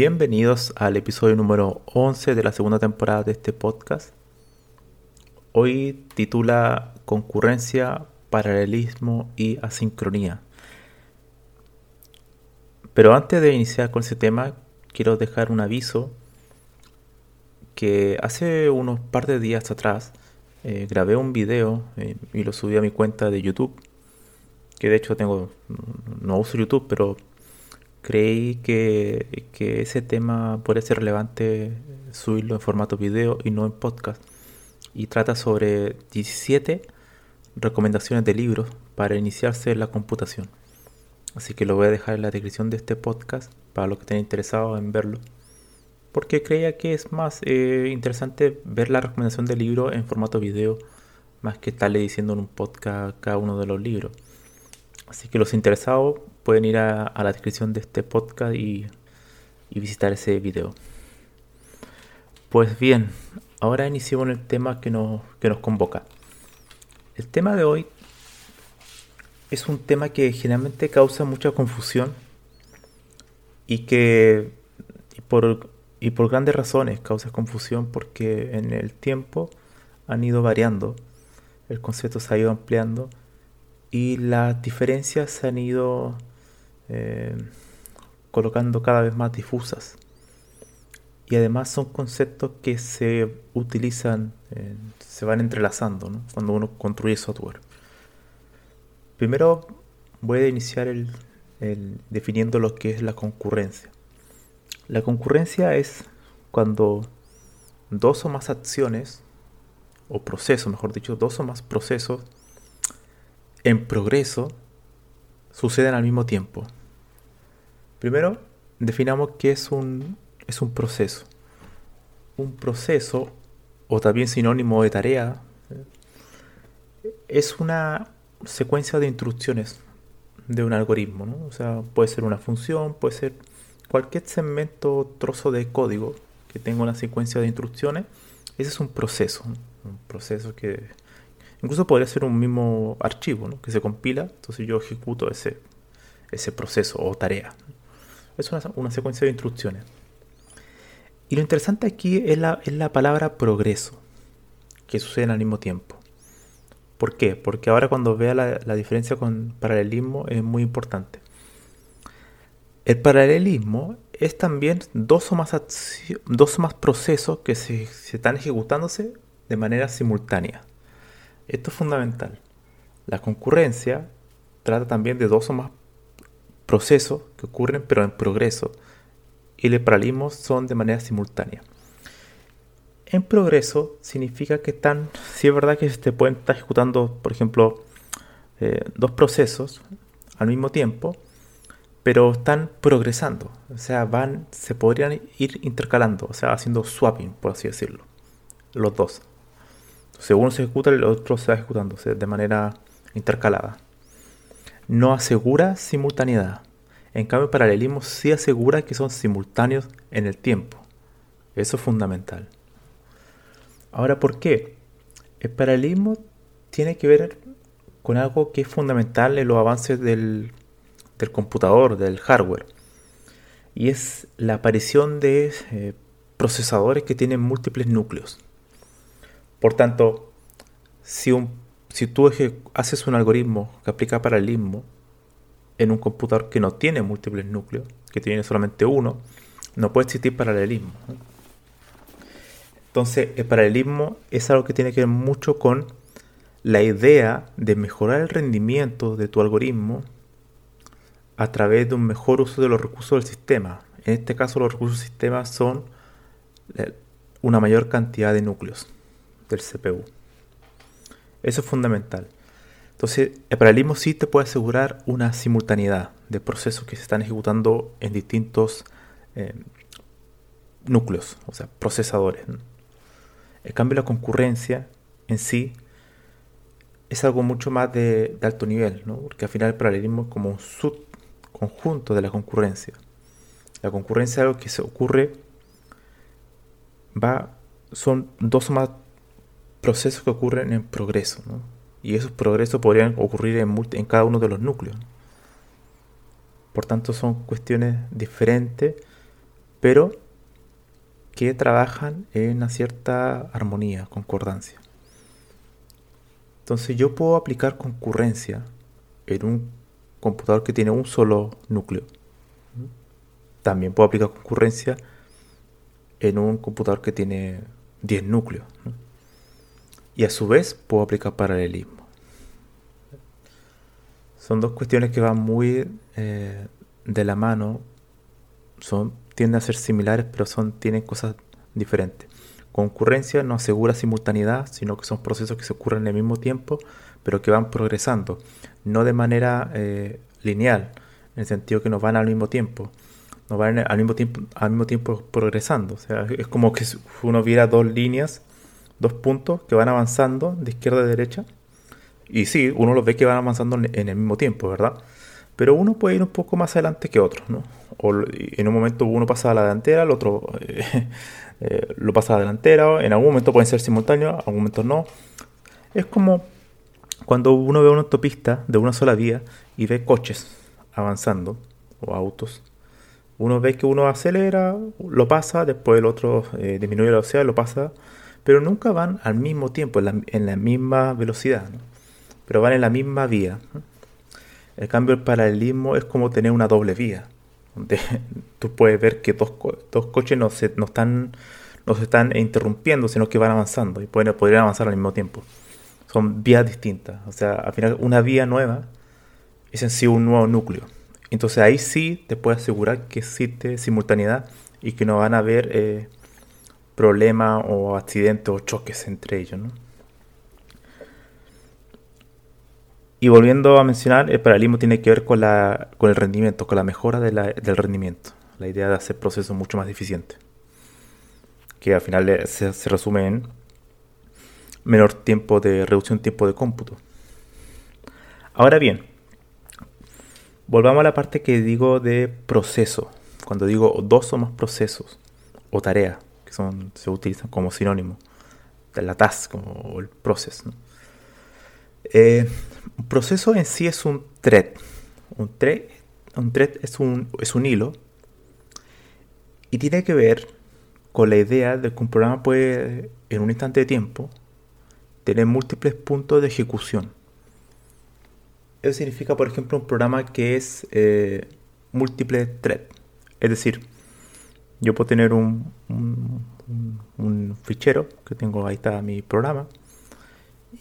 Bienvenidos al episodio número 11 de la segunda temporada de este podcast. Hoy titula Concurrencia, Paralelismo y Asincronía. Pero antes de iniciar con ese tema, quiero dejar un aviso que hace unos par de días atrás eh, grabé un video eh, y lo subí a mi cuenta de YouTube. Que de hecho tengo, no uso YouTube, pero creí que, ese tema puede ser relevante subirlo en formato video y no en podcast. Y trata sobre 17 recomendaciones de libros para iniciarse en la computación. Así que lo voy a dejar en la descripción de este podcast para los que estén interesados en verlo. Porque creía que es más eh, interesante ver la recomendación del libro en formato video más que estarle diciendo en un podcast cada uno de los libros. Así que los interesados pueden ir a, la descripción de este podcast y, visitar ese video. Pues bien, ahora iniciamos el tema que nos, que nos convoca. El tema de hoy es un tema que generalmente causa mucha confusión y que por, y por grandes razones causa confusión porque en el tiempo han ido variando, el concepto se ha ido ampliando y las diferencias se han ido eh, colocando cada vez más difusas. Y además son conceptos que se utilizan, se van entrelazando cuando uno construye software. Primero voy a iniciar el, definiendo lo que es la concurrencia. La concurrencia es cuando dos o más acciones, o procesos, mejor dicho, dos o más procesos en progreso suceden al mismo tiempo. Primero, definamos qué es un, es un proceso. Un proceso, o también sinónimo de tarea, es una secuencia de instrucciones de un algoritmo. ¿no? O sea, puede ser una función, puede ser cualquier segmento, trozo de código que tenga una secuencia de instrucciones. Ese es un proceso. Un proceso que incluso podría ser un mismo archivo ¿no? que se compila. Entonces yo ejecuto ese, ese proceso o tarea. Es una, secuencia de instrucciones. Y lo interesante aquí es la, la palabra progreso, que sucede al mismo tiempo. ¿Por qué? Porque ahora cuando vea la, diferencia con paralelismo es muy importante. El paralelismo es también dos o más, dos o más procesos que se, se, están ejecutándose de manera simultánea. Esto es fundamental. La concurrencia trata también de dos o más procesos que ocurren pero en progreso y el paralelismo son de manera simultánea. En progreso significa que están, si es verdad que se pueden estar ejecutando, por ejemplo, eh, dos procesos al mismo tiempo, pero están progresando, o sea, van, se podrían ir intercalando, o sea, haciendo swapping, por así decirlo, los dos. Según se ejecuta, el otro se va ejecutando de manera intercalada no asegura simultaneidad. En cambio, el paralelismo sí asegura que son simultáneos en el tiempo. Eso es fundamental. Ahora, ¿por qué? El paralelismo tiene que ver con algo que es fundamental en los avances del, computador, del hardware. Y es la aparición de eh, procesadores que tienen múltiples núcleos. Por tanto, si, un, si tú haces un algoritmo que aplica paralelismo en un computador que no tiene múltiples núcleos, que tiene solamente uno, no puede existir paralelismo. Entonces, el paralelismo es algo que tiene que ver mucho con la idea de mejorar el rendimiento de tu algoritmo a través de un mejor uso de los recursos del sistema. En este caso, los recursos del sistema son una mayor cantidad de núcleos del CPU. Eso es fundamental. Entonces, el paralelismo sí te puede asegurar una simultaneidad de procesos que se están ejecutando en distintos eh, núcleos, o sea, procesadores. En cambio, la concurrencia en sí es algo mucho más de, alto nivel, porque al final el paralelismo es como un subconjunto de la concurrencia. La concurrencia es algo que se ocurre, va, son dos más procesos que ocurren en progreso, y esos progresos podrían ocurrir en, en cada uno de los núcleos. Por tanto, son cuestiones diferentes, pero que trabajan en una cierta armonía, concordancia. Entonces yo puedo aplicar concurrencia en un computador que tiene un solo núcleo. También puedo aplicar concurrencia en un computador que tiene 10 núcleos. Y a su vez puedo aplicar paralelismo. Son dos cuestiones que van muy eh, de la mano. Son tienden a ser similares, pero son, tienen cosas diferentes. Concurrencia no asegura simultaneidad, sino que son procesos que se ocurren al mismo tiempo, pero que van progresando, no de manera eh, lineal, en el sentido que no van al mismo tiempo, no van al mismo tiempo, al mismo tiempo progresando. O sea, es como que uno viera dos líneas, dos puntos que van avanzando de izquierda a derecha. Y sí, uno los ve que van avanzando en el mismo tiempo, ¿verdad? Pero uno puede ir un poco más adelante que otro, ¿no? O en un momento uno pasa a la delantera, el otro eh, lo pasa a la delantera, en algún momento pueden ser simultáneos, en algún momento no. Es como cuando uno ve una autopista de una sola vía y ve coches avanzando, o autos. Uno ve que uno acelera, lo pasa, después el otro eh, disminuye la velocidad, lo pasa, pero nunca van al mismo tiempo, en la, misma velocidad, pero van en la misma vía. El cambio, el paralelismo es como tener una doble vía, donde tú puedes ver que dos, dos coches no se, no, están, no se están interrumpiendo, sino que van avanzando y pueden, podrían avanzar al mismo tiempo. Son vías distintas. O sea, al final una vía nueva es en sí un nuevo núcleo. Entonces ahí sí te puedes asegurar que existe simultaneidad y que no van a haber eh, problemas o accidentes o choques entre ellos. ¿no? Y volviendo a mencionar, el paralelismo tiene que ver con, la, con el rendimiento, con la mejora del rendimiento. La idea de hacer procesos mucho más eficientes. Que al final se, resume en menor tiempo de reducción tiempo de cómputo. Ahora bien, volvamos a la parte que digo de proceso. Cuando digo dos o más procesos o tareas, que son, se utilizan como sinónimo, la task o el proceso. Eh, un proceso en sí es un thread. Un thread, un thread es, un, es un hilo y tiene que ver con la idea de que un programa puede, en un instante de tiempo, tener múltiples puntos de ejecución. Eso significa, por ejemplo, un programa que es eh, múltiple thread. Es decir, yo puedo tener un, un, un, fichero que tengo, ahí está mi programa,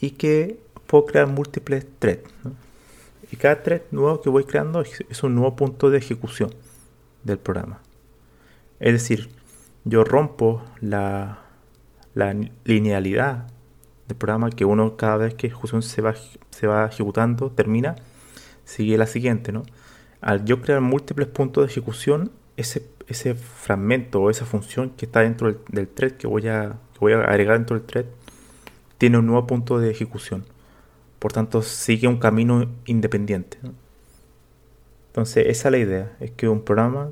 y que puedo crear múltiples threads. Y cada thread nuevo que voy creando es un nuevo punto de ejecución del programa. Es decir, yo rompo la, la linealidad del programa que uno cada vez que ejecución se va, se va ejecutando, termina, sigue la siguiente. ¿no? Al yo crear múltiples puntos de ejecución, ese, ese fragmento o esa función que está dentro del, thread que voy, a, que voy a agregar dentro del thread, tiene un nuevo punto de ejecución. Por tanto, sigue un camino independiente. Entonces, esa es la idea, es que un programa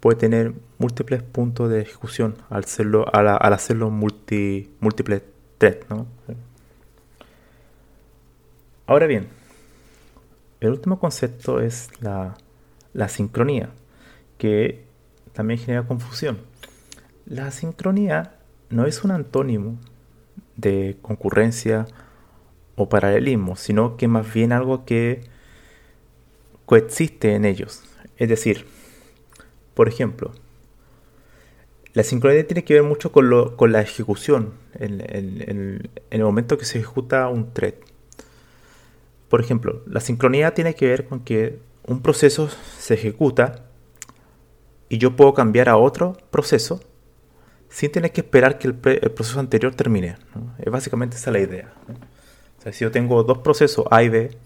puede tener múltiples puntos de ejecución al hacerlo, al, hacerlo multi, múltiples threads, Ahora bien, el último concepto es la, la sincronía, que también genera confusión. La sincronía no es un antónimo de concurrencia o paralelismo, sino que más bien algo que coexiste en ellos. Es decir, por ejemplo, la sincronía tiene que ver mucho con, la ejecución, en, en, el momento que se ejecuta un thread. Por ejemplo, la sincronía tiene que ver con que un proceso se ejecuta y yo puedo cambiar a otro proceso sin tener que esperar que el, proceso anterior termine. Es básicamente esa la idea. O sea, si yo tengo dos procesos A y B,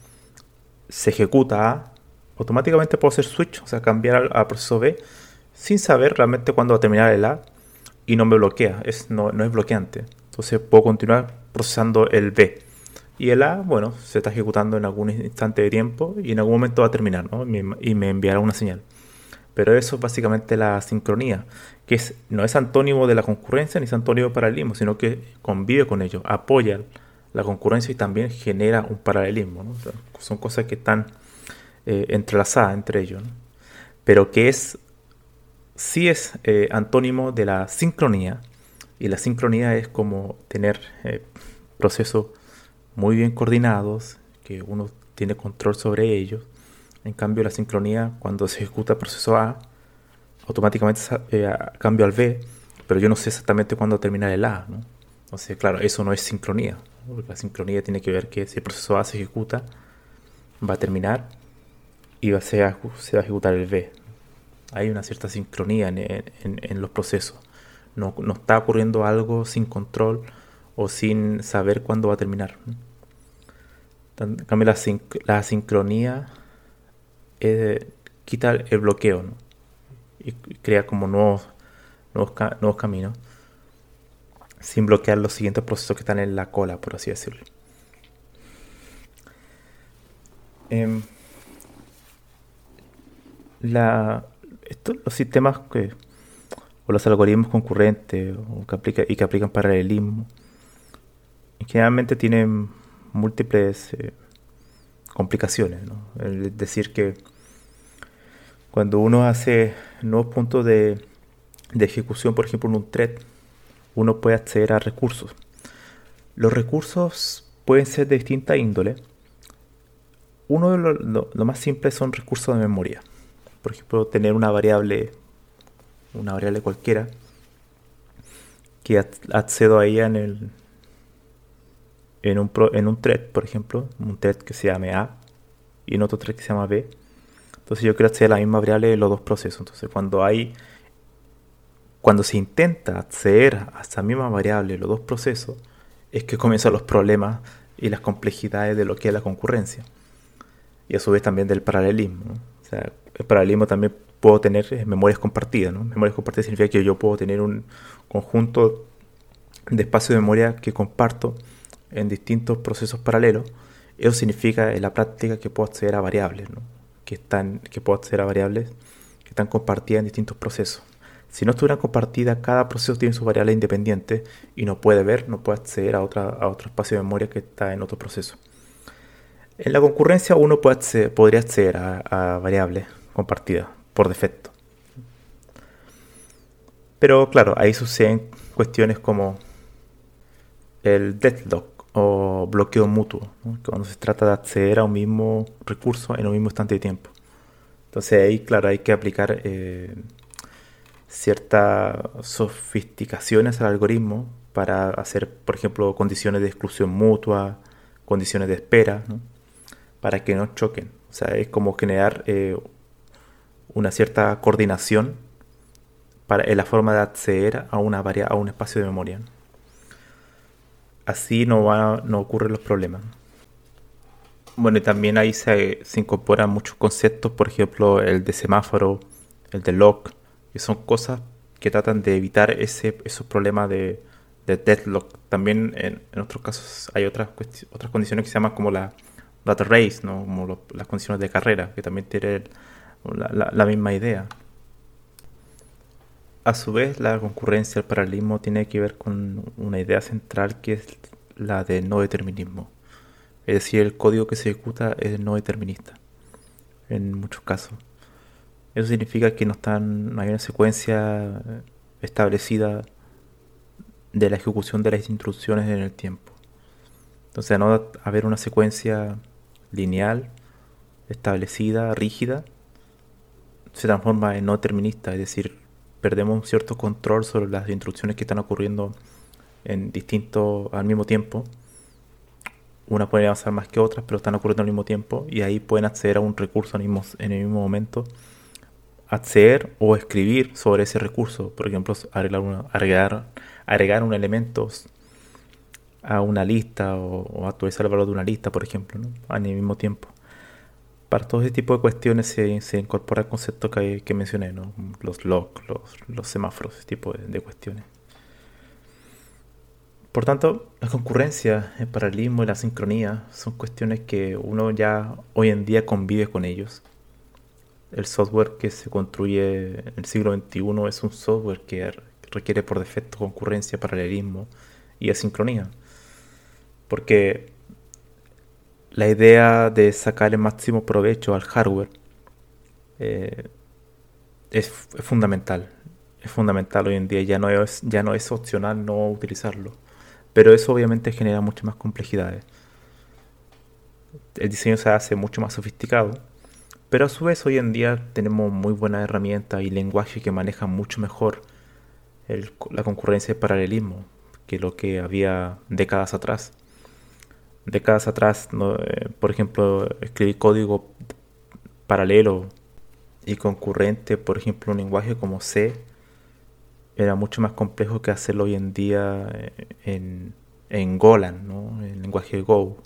se ejecuta A, automáticamente puedo hacer switch, o sea, cambiar al, proceso B sin saber realmente cuándo va a terminar el A y no me bloquea, es, no, no es bloqueante. Entonces puedo continuar procesando el B. Y el A, bueno, se está ejecutando en algún instante de tiempo y en algún momento va a terminar, ¿no? Y me enviará una señal. Pero eso es básicamente la sincronía, que no es antónimo de la concurrencia ni es antónimo del paralelismo, sino que convive con ello, apoya la concurrencia y también genera un paralelismo. son cosas que están eh, entrelazadas entre ellos. Pero que es, sí es eh, antónimo de la sincronía, y la sincronía es como tener eh, procesos muy bien coordinados, que uno tiene control sobre ellos, en cambio, la sincronía, cuando se ejecuta el proceso A, automáticamente eh, cambio al B, pero yo no sé exactamente cuándo terminar el A. ¿no? Entonces, claro, eso no es sincronía. La sincronía tiene que ver que si el proceso A se ejecuta, va a terminar y va, se, va a ejecutar el B. Hay una cierta sincronía en, los procesos. No, está ocurriendo algo sin control o sin saber cuándo va a terminar. En cambio, la, la sincronía es quitar el bloqueo y crea como nuevos, nuevos, caminos sin bloquear los siguientes procesos que están en la cola, por así decirlo. Em, los sistemas que, o los algoritmos concurrentes o que aplica, y que aplican paralelismo generalmente tienen múltiples eh, complicaciones. ¿no? Es decir, que cuando uno hace nuevos puntos de, ejecución, por ejemplo, en un thread, uno puede acceder a recursos. Los recursos pueden ser de distinta índole. Uno de los lo, más simples son recursos de memoria. Por ejemplo, tener una variable, una variable cualquiera, que accedo a ella en el, en un, en un thread, por ejemplo, un thread que se llame A y en otro thread que se llama B. Entonces yo quiero acceder a la misma variable de los dos procesos. Entonces cuando hay cuando se intenta acceder a esa misma variable de los dos procesos, es que comienzan los problemas y las complejidades de lo que es la concurrencia. Y a su vez también del paralelismo. O sea, el paralelismo también puedo tener memorias compartidas. ¿no? Memorias compartidas significa que yo puedo tener un conjunto de espacio de memoria que comparto en distintos procesos paralelos, eso significa en la práctica que puedo acceder a variables, que, están, que puedo acceder a variables que están compartidas en distintos procesos. Si no estuvieran compartidas, cada proceso tiene su variable independiente y no puede ver, no puede acceder a, otra, a otro espacio de memoria que está en otro proceso. En la concurrencia uno puede podría acceder a, a variables compartidas por defecto. Pero claro, ahí suceden cuestiones como el deadlock, o bloqueo mutuo, cuando se trata de acceder a un mismo recurso en un mismo instante de tiempo. Entonces ahí, claro, hay que aplicar eh, ciertas sofisticaciones al algoritmo para hacer, por ejemplo, condiciones de exclusión mutua, condiciones de espera, para que no choquen. O sea, es como generar eh, una cierta coordinación para, en la forma de acceder a, una a un espacio de memoria así no, va, no ocurren los problemas. Bueno, y también ahí se, incorporan muchos conceptos, por ejemplo, el de semáforo, el de lock, que son cosas que tratan de evitar ese, esos problemas de, de deadlock. También en, otros casos hay otras, otras condiciones que se llaman como la data race, ¿no? como las condiciones de carrera, que también tienen la, misma idea. A su vez, la concurrencia, el paralelismo, tiene que ver con una idea central que es la de no determinismo. Es decir, el código que se ejecuta es no determinista, en muchos casos. Eso significa que no, están, no hay una secuencia establecida de la ejecución de las instrucciones en el tiempo. Entonces, no haber una secuencia lineal, establecida, rígida, se transforma en no determinista, es decir, perdemos un cierto control sobre las instrucciones que están ocurriendo en distintos al mismo tiempo. Una puede avanzar más que otras, pero están ocurriendo al mismo tiempo y ahí pueden acceder a un recurso en el mismo, momento, acceder o escribir sobre ese recurso, por ejemplo, agregar, agregar un elemento a una lista o, actualizar el valor de una lista, por ejemplo, ¿no? al mismo tiempo. Para todo ese tipo de cuestiones se, incorpora el concepto que, mencioné, ¿no? los logs, los, semáforos, ese tipo de, cuestiones. Por tanto, la concurrencia, el paralelismo y la sincronía son cuestiones que uno ya hoy en día convive con ellos. El software que se construye en el siglo XXI es un software que requiere por defecto concurrencia, paralelismo y asincronía porque la idea de sacar el máximo provecho al hardware eh, es, fundamental. Es fundamental hoy en día, ya no es, ya no es opcional no utilizarlo. Pero eso obviamente genera muchas más complejidades. El diseño se hace mucho más sofisticado. Pero a su vez hoy en día tenemos muy buenas herramientas y lenguaje que manejan mucho mejor la concurrencia y paralelismo que lo que había décadas atrás décadas atrás, eh, por ejemplo, escribir código paralelo y concurrente, por ejemplo, un lenguaje como C, era mucho más complejo que hacerlo hoy en día eh, en, en Golan, ¿no? el lenguaje Go,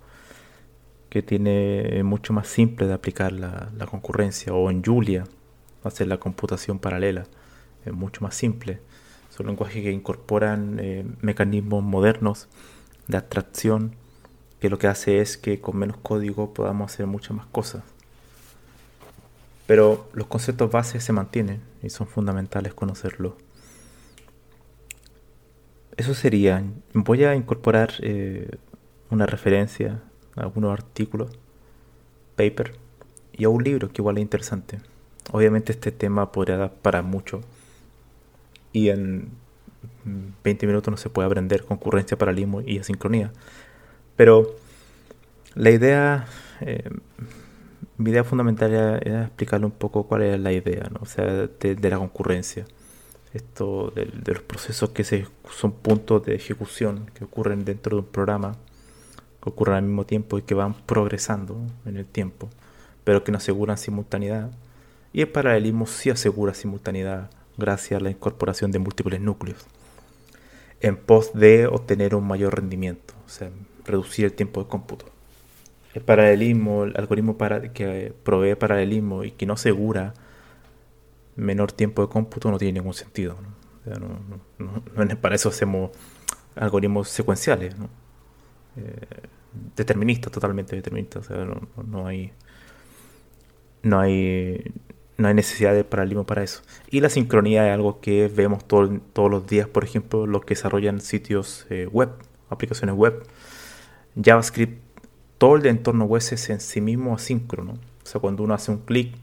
que tiene mucho más simple de aplicar la, concurrencia, o en Julia, hacer la computación paralela, es mucho más simple. Son lenguajes que incorporan eh, mecanismos modernos de abstracción que lo que hace es que con menos código podamos hacer muchas más cosas. Pero los conceptos bases se mantienen y son fundamentales conocerlos. Eso sería. Voy a incorporar eh, una referencia a algunos artículos, paper y a un libro que igual es interesante. Obviamente este tema podría dar para mucho y en 20 minutos no se puede aprender concurrencia, paralelismo y asincronía. Pero la idea, eh, mi idea fundamental era, explicarle un poco cuál era la idea, ¿no? o sea, de, la concurrencia. Esto de, los procesos que se, son puntos de ejecución que ocurren dentro de un programa, que ocurren al mismo tiempo y que van progresando en el tiempo, pero que no aseguran simultaneidad. Y el paralelismo sí asegura simultaneidad gracias a la incorporación de múltiples núcleos en pos de obtener un mayor rendimiento, o sea, reducir el tiempo de cómputo. El paralelismo, el algoritmo que provee paralelismo y que no asegura menor tiempo de cómputo no tiene ningún sentido. para eso hacemos algoritmos secuenciales, eh, deterministas, totalmente deterministas. no, hay no hay no hay necesidad de paralelismo para eso. Y la sincronía es algo que vemos todos los días, por ejemplo, los que desarrollan sitios eh, web, aplicaciones web. JavaScript, todo el entorno web es en sí mismo asíncrono. O sea, cuando uno hace un clic,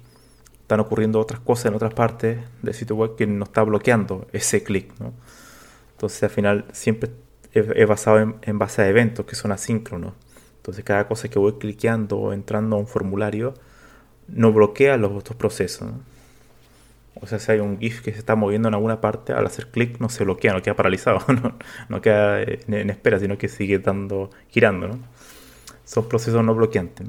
están ocurriendo otras cosas en otras partes del sitio web que no está bloqueando ese clic. Entonces, al final, siempre es, basado en, base a eventos que son asíncronos. Entonces, cada cosa que voy cliqueando o entrando a un formulario no bloquea los otros procesos. O sea, si hay un GIF que se está moviendo en alguna parte, al hacer clic no se bloquea, no queda paralizado, no, queda en, espera, sino que sigue dando, girando. Son procesos no bloqueantes.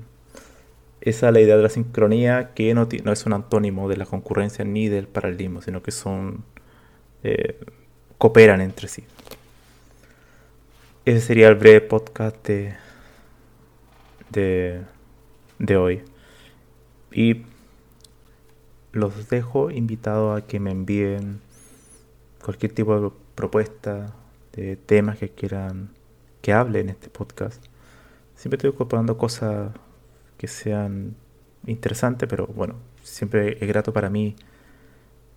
Esa es la idea de la sincronía, que no, no es un antónimo de la concurrencia ni del paralelismo, sino que son eh, cooperan entre sí. Ese sería el breve podcast de, de hoy. Y los dejo invitados a que me envíen cualquier tipo de propuesta, de temas que quieran que hable en este podcast. Siempre estoy incorporando cosas que sean interesantes, pero bueno, siempre es grato para mí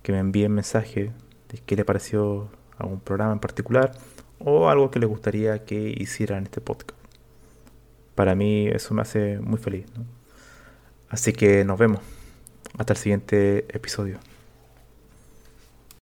que me envíen mensajes de qué le pareció algún programa en particular o algo que le gustaría que hiciera en este podcast. Para mí eso me hace muy feliz. Así que nos vemos. Hasta el siguiente episodio.